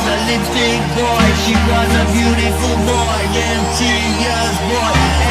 was a lipstick boy, she was a beautiful boy, empty years boy.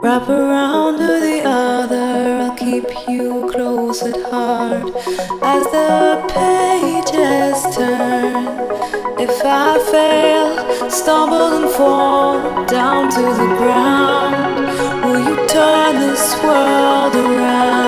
Wrap around to the other, I'll keep you close at heart as the pages turn. If I fail, stumble and fall down to the ground, will you turn this world around?